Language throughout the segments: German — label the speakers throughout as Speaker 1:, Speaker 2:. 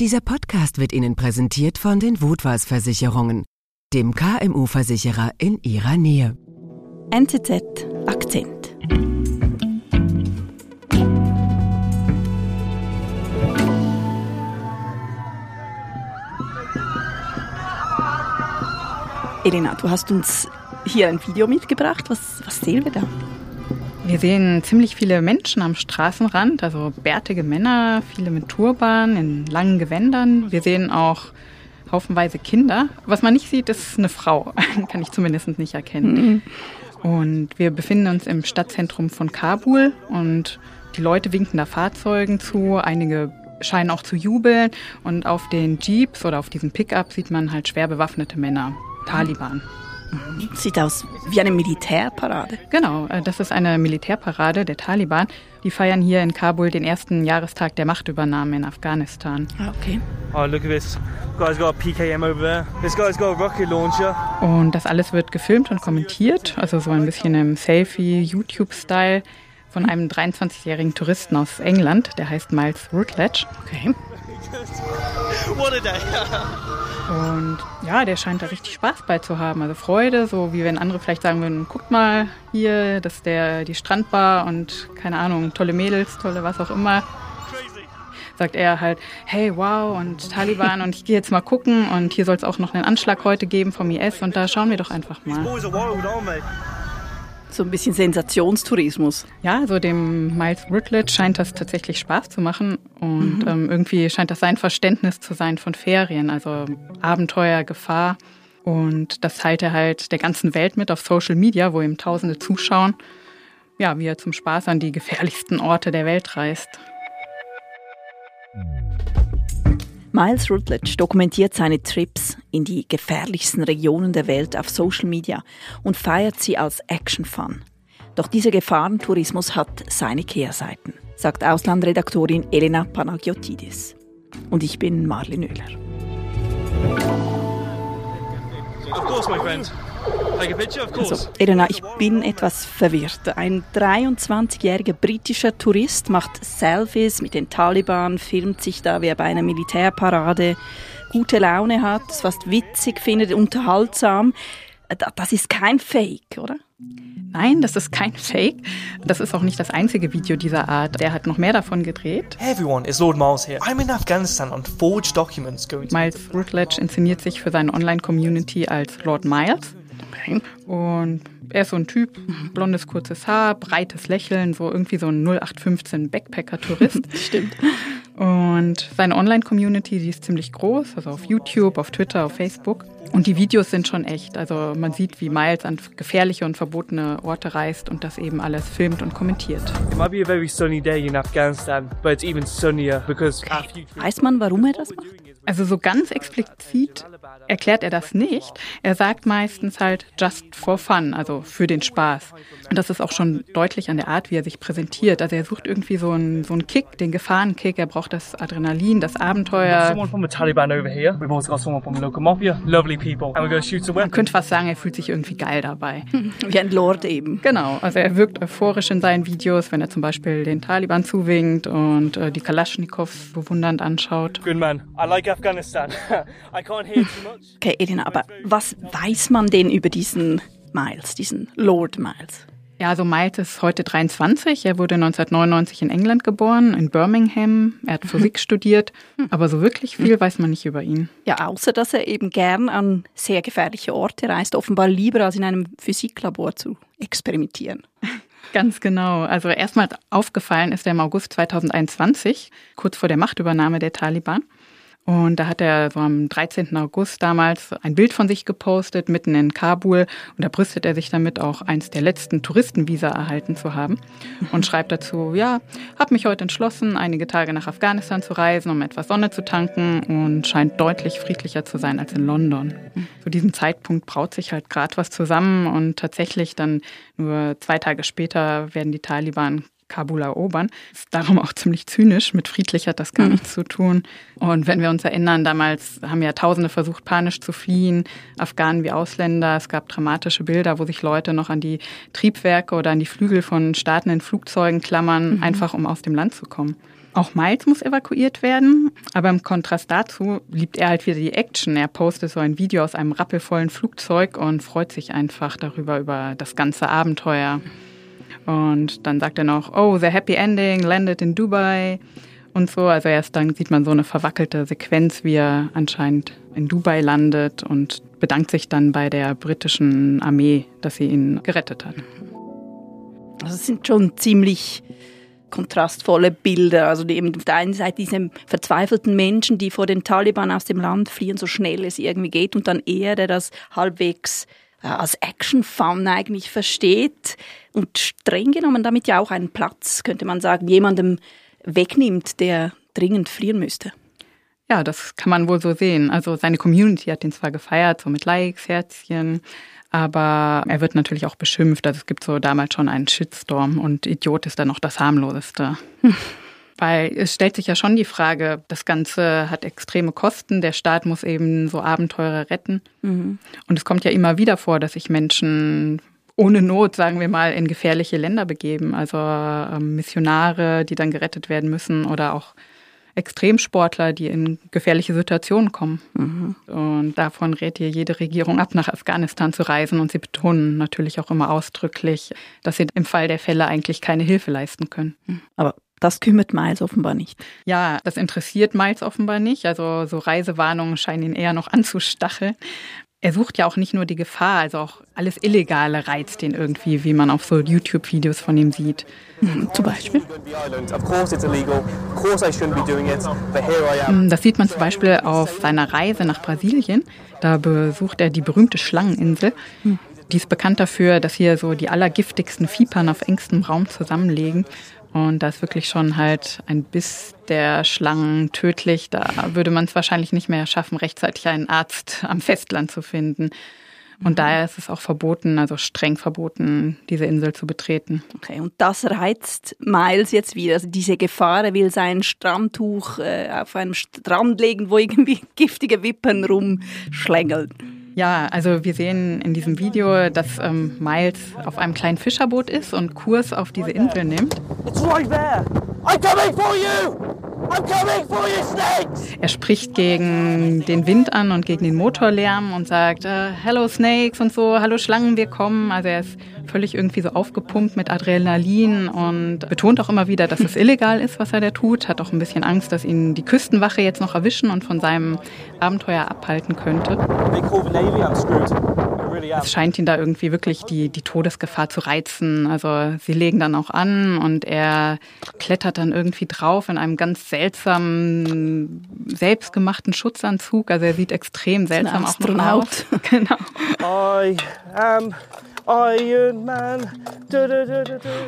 Speaker 1: Dieser Podcast wird Ihnen präsentiert von den Wutwas-Versicherungen, dem KMU-Versicherer in Ihrer Nähe.
Speaker 2: NZZ Akzent. Elena, du hast uns hier ein Video mitgebracht. Was, was sehen wir da?
Speaker 3: Wir sehen ziemlich viele Menschen am Straßenrand, also bärtige Männer, viele mit Turban, in langen Gewändern. Wir sehen auch haufenweise Kinder. Was man nicht sieht, ist eine Frau. Kann ich zumindest nicht erkennen. Mhm. Und wir befinden uns im Stadtzentrum von Kabul und die Leute winken da Fahrzeugen zu. Einige scheinen auch zu jubeln. Und auf den Jeeps oder auf diesem Pickup sieht man halt schwer bewaffnete Männer. Taliban.
Speaker 2: Sieht aus wie eine Militärparade.
Speaker 3: Genau, äh, das ist eine Militärparade der Taliban. Die feiern hier in Kabul den ersten Jahrestag der Machtübernahme in Afghanistan.
Speaker 2: Ah, okay.
Speaker 4: Oh, look at this. Guy's got a PKM over there. This guy's got a rocket launcher.
Speaker 3: Und das alles wird gefilmt und kommentiert, also so ein bisschen im Selfie-YouTube-Style von einem 23-jährigen Touristen aus England, der heißt Miles Rutledge.
Speaker 2: Okay.
Speaker 4: What a day.
Speaker 3: Und ja, der scheint da richtig Spaß bei zu haben. Also Freude, so wie wenn andere vielleicht sagen würden, guckt mal hier, das ist der, die Strandbar und keine Ahnung, tolle Mädels, tolle was auch immer. Sagt er halt, hey, wow, und Taliban und ich gehe jetzt mal gucken und hier soll es auch noch einen Anschlag heute geben vom IS und da schauen wir doch einfach mal.
Speaker 2: So ein bisschen Sensationstourismus.
Speaker 3: Ja, so dem Miles Rutledge scheint das tatsächlich Spaß zu machen und ähm, irgendwie scheint das sein Verständnis zu sein von Ferien, also Abenteuer, Gefahr. Und das teilt er halt der ganzen Welt mit auf Social Media, wo ihm Tausende zuschauen. Ja, wie er zum Spaß an die gefährlichsten Orte der Welt reist.
Speaker 2: Miles Rutledge dokumentiert seine Trips in die gefährlichsten Regionen der Welt auf Social Media und feiert sie als Action-Fun. Doch dieser Gefahrentourismus hat seine Kehrseiten, sagt Auslandredaktorin Elena Panagiotidis. Und ich bin Marlene Oehler.
Speaker 4: Of course, my friend. Take a picture, of course.
Speaker 2: Also, Elena, ich bin etwas verwirrt. Ein 23-jähriger britischer Tourist macht Selfies mit den Taliban, filmt sich da wie er bei einer Militärparade, gute Laune hat, es fast witzig findet, unterhaltsam. Da- Das ist kein Fake, oder?
Speaker 3: Nein, das ist kein Fake. Das ist auch nicht das einzige Video dieser Art. Der hat noch mehr davon gedreht.
Speaker 5: Hey everyone, it's Lord Miles here. I'm in Afghanistan on forged documents going to.
Speaker 3: Miles Rutledge inszeniert sich für seine Online-Community als Lord Miles. Und er ist so ein Typ, blondes, kurzes Haar, breites Lächeln, so irgendwie so ein 0815 Backpacker-Tourist.
Speaker 2: Stimmt.
Speaker 3: Und seine Online-Community, die ist ziemlich groß, also auf YouTube, auf Twitter, auf Facebook. Und die Videos sind schon echt. Also man sieht, wie Miles an gefährliche und verbotene Orte reist und das eben alles filmt und kommentiert.
Speaker 4: It might be a very sunny day in Afghanistan, but it's even sunnier because our future
Speaker 2: Weiß man, warum er das macht?
Speaker 3: Also so ganz explizit erklärt er das nicht. Er sagt meistens halt just for fun, also für den Spaß. Und das ist auch schon deutlich an der Art, wie er sich präsentiert. Also er sucht irgendwie so einen, so einen Kick, den Gefahrenkick. Er braucht das Adrenalin, das Abenteuer.
Speaker 4: someone from the Taliban over here. We've also got someone from the local mafia. Lovely people. And we're going to shoot a
Speaker 3: Man könnte fast sagen, er fühlt sich irgendwie geil dabei.
Speaker 2: Wie ein Lord eben.
Speaker 3: Genau, also er wirkt euphorisch in seinen Videos, wenn er zum Beispiel den Taliban zuwinkt und äh, die Kalaschnikows bewundernd anschaut.
Speaker 4: Good man. I like Afghanistan. I can't hear too much.
Speaker 2: Okay, Elena, aber was weiß man denn über diesen Miles, diesen Lord Miles?
Speaker 3: Ja, also Miles ist heute 23. Er wurde 1999 in England geboren, in Birmingham. Er hat Physik studiert, aber so wirklich viel weiß man nicht über ihn.
Speaker 2: Ja, außer dass er eben gern an sehr gefährliche Orte reist, offenbar lieber als in einem Physiklabor zu experimentieren.
Speaker 3: Ganz genau. Also erstmal aufgefallen ist er im August 2021, kurz vor der Machtübernahme der Taliban. Und da hat er so am 13. August damals ein Bild von sich gepostet, mitten in Kabul. Und da brüstet er sich damit auch eins der letzten Touristenvisa erhalten zu haben. Und schreibt dazu, ja, habe mich heute entschlossen, einige Tage nach Afghanistan zu reisen, um etwas Sonne zu tanken und scheint deutlich friedlicher zu sein als in London. Zu diesem Zeitpunkt braut sich halt gerade was zusammen und tatsächlich dann nur zwei Tage später werden die Taliban Kabul erobern. Ist darum auch ziemlich zynisch. Mit friedlich hat das gar nichts zu tun. Und wenn wir uns erinnern, damals haben ja Tausende versucht, panisch zu fliehen, Afghanen wie Ausländer. Es gab dramatische Bilder, wo sich Leute noch an die Triebwerke oder an die Flügel von startenden Flugzeugen klammern, einfach um aus dem Land zu kommen. Auch Miles muss evakuiert werden, aber im Kontrast dazu liebt er halt wieder die Action. Er postet so ein Video aus einem rappelvollen Flugzeug und freut sich einfach darüber, über das ganze Abenteuer. Und dann sagt er noch, oh, the happy ending landed in Dubai und so. Also erst dann sieht man so eine verwackelte Sequenz, wie er anscheinend in Dubai landet und bedankt sich dann bei der britischen Armee, dass sie ihn gerettet hat.
Speaker 2: Also es sind schon ziemlich kontrastvolle Bilder. Also eben auf der einen Seite diese verzweifelten Menschen, die vor den Taliban aus dem Land fliehen, so schnell es irgendwie geht, und dann er, der das halbwegs als Action-Fun eigentlich versteht und streng genommen damit ja auch einen Platz, könnte man sagen, jemandem wegnimmt, der dringend fliehen müsste.
Speaker 3: Ja, das kann man wohl so sehen. Also seine Community hat ihn zwar gefeiert, so mit Likes, Herzchen, aber er wird natürlich auch beschimpft. Also es gibt so damals schon einen Shitstorm und Idiot ist dann noch das harmloseste. Weil es stellt sich ja schon die Frage, das Ganze hat extreme Kosten, der Staat muss eben so Abenteurer retten. Mhm. Und es kommt ja immer wieder vor, dass sich Menschen ohne Not, sagen wir mal, in gefährliche Länder begeben. Also ähm, Missionare, die dann gerettet werden müssen oder auch Extremsportler, die in gefährliche Situationen kommen. Mhm. Und davon rät hier jede Regierung ab, nach Afghanistan zu reisen. Und sie betonen natürlich auch immer ausdrücklich, dass sie im Fall der Fälle eigentlich keine Hilfe leisten können.
Speaker 2: Aber das kümmert Miles offenbar nicht.
Speaker 3: Ja, das interessiert Miles offenbar nicht. Also so Reisewarnungen scheinen ihn eher noch anzustacheln. Er sucht ja auch nicht nur die Gefahr, also auch alles Illegale reizt ihn irgendwie, wie man auf so YouTube-Videos von ihm sieht.
Speaker 2: Mhm, zum Beispiel.
Speaker 3: Das sieht man zum Beispiel auf seiner Reise nach Brasilien. Da besucht er die berühmte Schlangeninsel. Mhm. Die ist bekannt dafür, dass hier so die allergiftigsten Vipern auf engstem Raum zusammenlegen. Und da ist wirklich schon halt ein Biss der Schlangen tödlich. Da würde man es wahrscheinlich nicht mehr schaffen, rechtzeitig einen Arzt am Festland zu finden. Und mhm. daher ist es auch verboten, also streng verboten, diese Insel zu betreten.
Speaker 2: Okay, und das reizt Miles jetzt wieder. Also diese Gefahr, er will sein Strandtuch äh, auf einem Strand legen, wo irgendwie giftige Wippen rumschlängeln.
Speaker 3: Ja, also wir sehen in diesem Video, dass ähm, Miles auf einem kleinen Fischerboot ist und Kurs auf diese Insel nimmt. Er spricht gegen den Wind an und gegen den Motorlärm und sagt, äh, Hello Snakes und so, hallo Schlangen, wir kommen. Also er ist völlig irgendwie so aufgepumpt mit Adrenalin und betont auch immer wieder, dass es illegal ist, was er da tut. Hat auch ein bisschen Angst, dass ihn die Küstenwache jetzt noch erwischen und von seinem Abenteuer abhalten könnte. Es scheint ihn da irgendwie wirklich die, die Todesgefahr zu reizen. Also sie legen dann auch an und er klettert dann irgendwie drauf in einem ganz seltsamen, selbstgemachten Schutzanzug. Also er sieht extrem seltsam aus. Genau.
Speaker 4: I am Iron Man.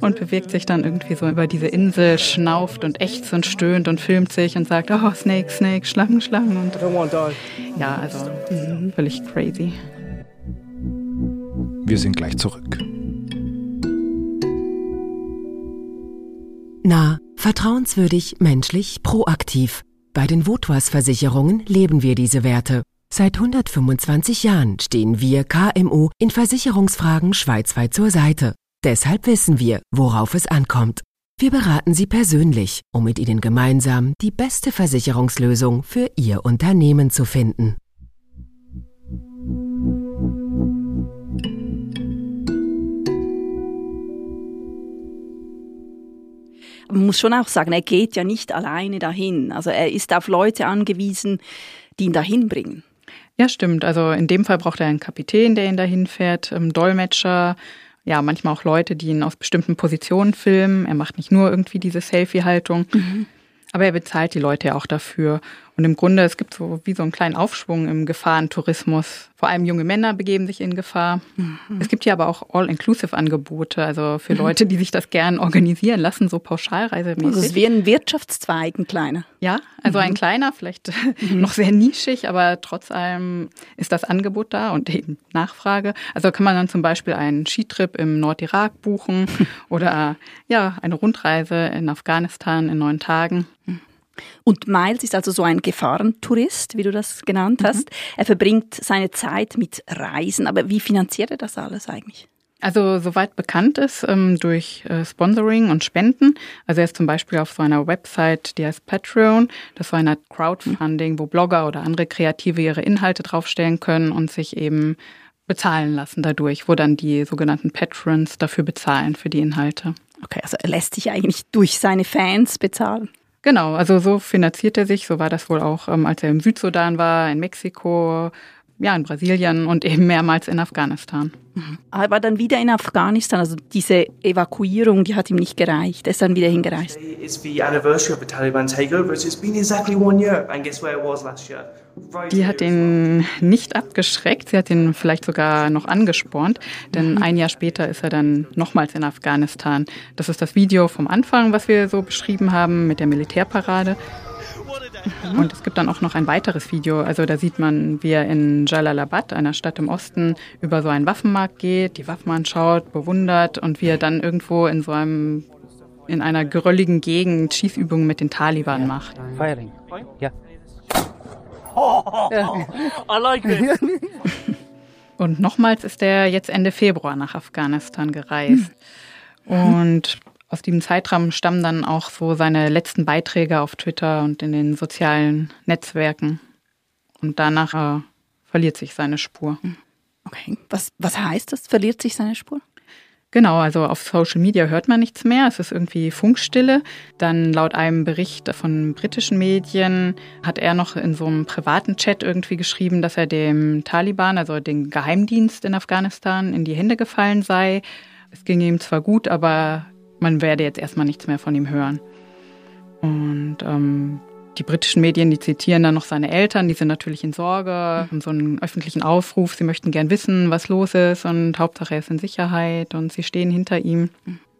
Speaker 3: Und bewegt sich dann irgendwie so über diese Insel, schnauft und ächzt und stöhnt und filmt sich und sagt, oh, Snake, Snake, Schlangen, Schlangen. Und ja, also mh, völlig crazy.
Speaker 6: Wir sind gleich zurück.
Speaker 1: Na, vertrauenswürdig, menschlich, proaktiv. Bei den Votwas Versicherungen leben wir diese Werte. Seit 125 Jahren stehen wir KMU in Versicherungsfragen schweizweit zur Seite. Deshalb wissen wir, worauf es ankommt. Wir beraten Sie persönlich, um mit Ihnen gemeinsam die beste Versicherungslösung für Ihr Unternehmen zu finden.
Speaker 2: Muss schon auch sagen, er geht ja nicht alleine dahin. Also er ist auf Leute angewiesen, die ihn dahin bringen.
Speaker 3: Ja, stimmt. Also in dem Fall braucht er einen Kapitän, der ihn dahin fährt, ähm, Dolmetscher, ja, manchmal auch Leute, die ihn aus bestimmten Positionen filmen. Er macht nicht nur irgendwie diese Selfie-Haltung. Mhm. Aber er bezahlt die Leute ja auch dafür. Und im Grunde, es gibt so wie so einen kleinen Aufschwung im Gefahrentourismus. Vor allem junge Männer begeben sich in Gefahr. Mhm. Es gibt hier aber auch All-Inclusive-Angebote, also für mhm. Leute, die sich das gern organisieren lassen, so pauschalreisemäßig.
Speaker 2: Also es wie ein Wirtschaftszweig, ein kleiner.
Speaker 3: Ja, also mhm. ein kleiner, vielleicht mhm. noch sehr nischig, aber trotz allem ist das Angebot da und eben Nachfrage. Also kann man dann zum Beispiel einen Skitrip im Nordirak buchen oder ja, eine Rundreise in Afghanistan in neun Tagen.
Speaker 2: Und Miles ist also so ein Gefahrentourist, wie du das genannt mhm. hast. Mhm. Er verbringt seine Zeit mit Reisen. Aber wie finanziert er das alles eigentlich?
Speaker 3: Also soweit bekannt ist, ähm, durch äh, Sponsoring und Spenden. Also er ist zum Beispiel auf so einer Website, die heißt Patreon. Das war eine Crowdfunding, wo Blogger oder andere Kreative ihre Inhalte draufstellen können und sich eben bezahlen lassen dadurch, wo dann die sogenannten Patrons dafür bezahlen für die Inhalte.
Speaker 2: Okay, also er lässt sich eigentlich durch seine Fans bezahlen.
Speaker 3: Genau, also so finanziert er sich. So war das wohl auch, ähm, als er im Südsudan war, in Mexiko, ja, in Brasilien und eben mehrmals in Afghanistan.
Speaker 2: Mhm. Aber dann wieder in Afghanistan, also diese Evakuierung, die hat ihm nicht gereicht. Er ist dann wieder hingereist.
Speaker 5: It's the anniversary of the Taliban takeover. It's been exactly one year. And guess where it was last year?
Speaker 3: Die hat ihn nicht abgeschreckt, sie hat ihn vielleicht sogar noch angespornt, denn mhm. ein Jahr später ist er dann nochmals in Afghanistan. Das ist das Video vom Anfang, was wir so beschrieben haben mit der Militärparade. Mhm. Und es gibt dann auch noch ein weiteres Video. Also da sieht man, wie er in Jalalabad, einer Stadt im Osten, über so einen Waffenmarkt geht, die Waffen anschaut, bewundert und wie er dann irgendwo in so einem in einer gerölligen Gegend Schießübungen mit den Taliban macht. Firing. Ja. I like it. Und nochmals ist er jetzt Ende Februar nach Afghanistan gereist. Und aus diesem Zeitraum stammen dann auch so seine letzten Beiträge auf Twitter und in den sozialen Netzwerken. Und danach äh, verliert sich seine Spur.
Speaker 2: Okay. Was, was heißt das? Verliert sich seine Spur?
Speaker 3: Genau, also auf Social Media hört man nichts mehr. Es ist irgendwie Funkstille. Dann laut einem Bericht von britischen Medien hat er noch in so einem privaten Chat irgendwie geschrieben, dass er dem Taliban, also dem Geheimdienst in Afghanistan, in die Hände gefallen sei. Es ging ihm zwar gut, aber man werde jetzt erstmal nichts mehr von ihm hören. Und ähm, die britischen Medien, die zitieren dann noch seine Eltern, die sind natürlich in Sorge, haben so einen öffentlichen Aufruf, sie möchten gern wissen, was los ist und Hauptsache er ist in Sicherheit und sie stehen hinter ihm.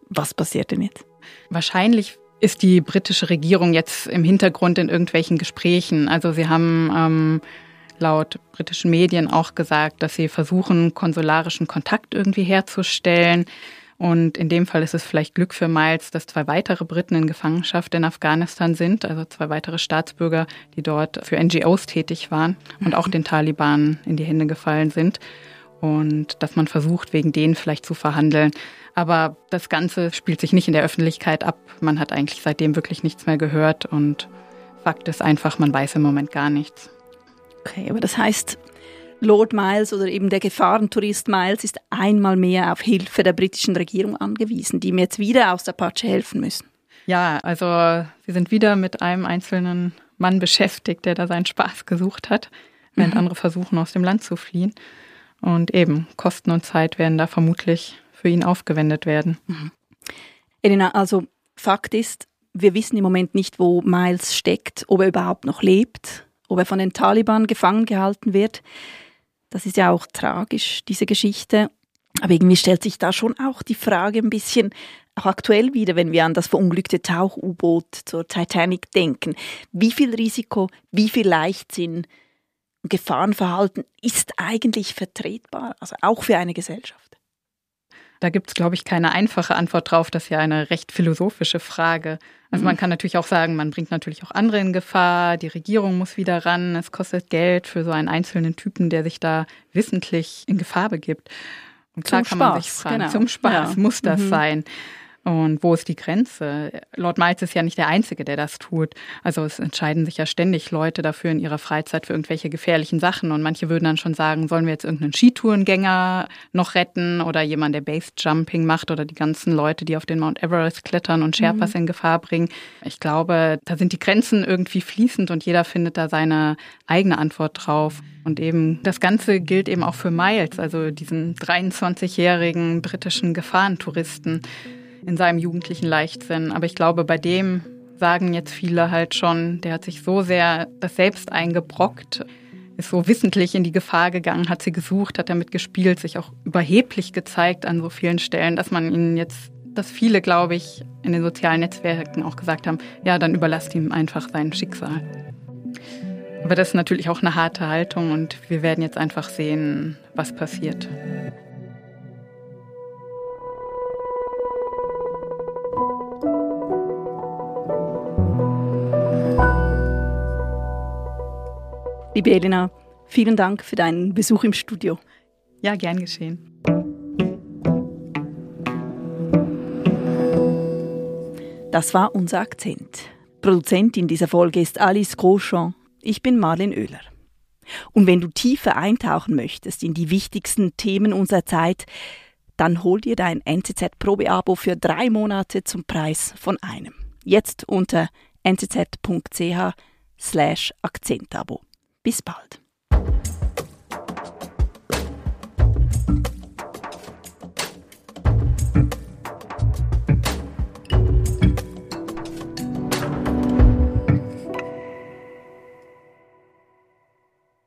Speaker 2: Was passiert denn jetzt?
Speaker 3: Wahrscheinlich ist die britische Regierung jetzt im Hintergrund in irgendwelchen Gesprächen. Also sie haben ähm, laut britischen Medien auch gesagt, dass sie versuchen, konsularischen Kontakt irgendwie herzustellen. Und in dem Fall ist es vielleicht Glück für Miles, dass zwei weitere Briten in Gefangenschaft in Afghanistan sind, also zwei weitere Staatsbürger, die dort für NGOs tätig waren und auch den Taliban in die Hände gefallen sind. Und dass man versucht, wegen denen vielleicht zu verhandeln. Aber das Ganze spielt sich nicht in der Öffentlichkeit ab. Man hat eigentlich seitdem wirklich nichts mehr gehört. Und Fakt ist einfach, man weiß im Moment gar nichts.
Speaker 2: Okay, aber das heißt, Lord Miles oder eben der Gefahrentourist Miles ist einmal mehr auf Hilfe der britischen Regierung angewiesen, die ihm jetzt wieder aus der Patsche helfen müssen.
Speaker 3: Ja, also sie sind wieder mit einem einzelnen Mann beschäftigt, der da seinen Spaß gesucht hat, während mhm. andere versuchen, aus dem Land zu fliehen. Und eben Kosten und Zeit werden da vermutlich für ihn aufgewendet werden. Mhm.
Speaker 2: Elena, also Fakt ist, wir wissen im Moment nicht, wo Miles steckt, ob er überhaupt noch lebt, ob er von den Taliban gefangen gehalten wird. Das ist ja auch tragisch, diese Geschichte. Aber irgendwie stellt sich da schon auch die Frage ein bisschen, auch aktuell wieder, wenn wir an das verunglückte Tauch-U-Boot zur Titanic denken. Wie viel Risiko, wie viel Leichtsinn und Gefahrenverhalten ist eigentlich vertretbar, also auch für eine Gesellschaft?
Speaker 3: Da gibt es, glaube ich, keine einfache Antwort drauf. Das ist ja eine recht philosophische Frage. Also mhm. man kann natürlich auch sagen, man bringt natürlich auch andere in Gefahr, die Regierung muss wieder ran, es kostet Geld für so einen einzelnen Typen, der sich da wissentlich in Gefahr begibt. Und klar zum kann man sich fragen, genau. zum Spaß ja. muss das mhm. sein. Und wo ist die Grenze? Lord Miles ist ja nicht der Einzige, der das tut. Also es entscheiden sich ja ständig Leute dafür in ihrer Freizeit für irgendwelche gefährlichen Sachen. Und manche würden dann schon sagen, sollen wir jetzt irgendeinen Skitourengänger noch retten oder jemand, der Base-Jumping macht oder die ganzen Leute, die auf den Mount Everest klettern und Sherpas mhm. in Gefahr bringen. Ich glaube, da sind die Grenzen irgendwie fließend und jeder findet da seine eigene Antwort drauf. Und eben das Ganze gilt eben auch für Miles, also diesen 23-jährigen britischen Gefahrentouristen in seinem jugendlichen Leichtsinn. Aber ich glaube, bei dem sagen jetzt viele halt schon, der hat sich so sehr das selbst eingebrockt, ist so wissentlich in die Gefahr gegangen, hat sie gesucht, hat damit gespielt, sich auch überheblich gezeigt an so vielen Stellen, dass man ihn jetzt, dass viele, glaube ich, in den sozialen Netzwerken auch gesagt haben, ja, dann überlasst ihm einfach sein Schicksal. Aber das ist natürlich auch eine harte Haltung und wir werden jetzt einfach sehen, was passiert.
Speaker 2: Liebe Elena, vielen Dank für deinen Besuch im Studio.
Speaker 3: Ja, gern geschehen.
Speaker 2: Das war unser Akzent. Produzentin dieser Folge ist Alice Grosjean. Ich bin Marlin Oehler. Und wenn du tiefer eintauchen möchtest in die wichtigsten Themen unserer Zeit, dann hol dir dein NZZ-Probeabo für drei Monate zum Preis von einem. Jetzt unter nczch slash Akzentabo. Bis bald.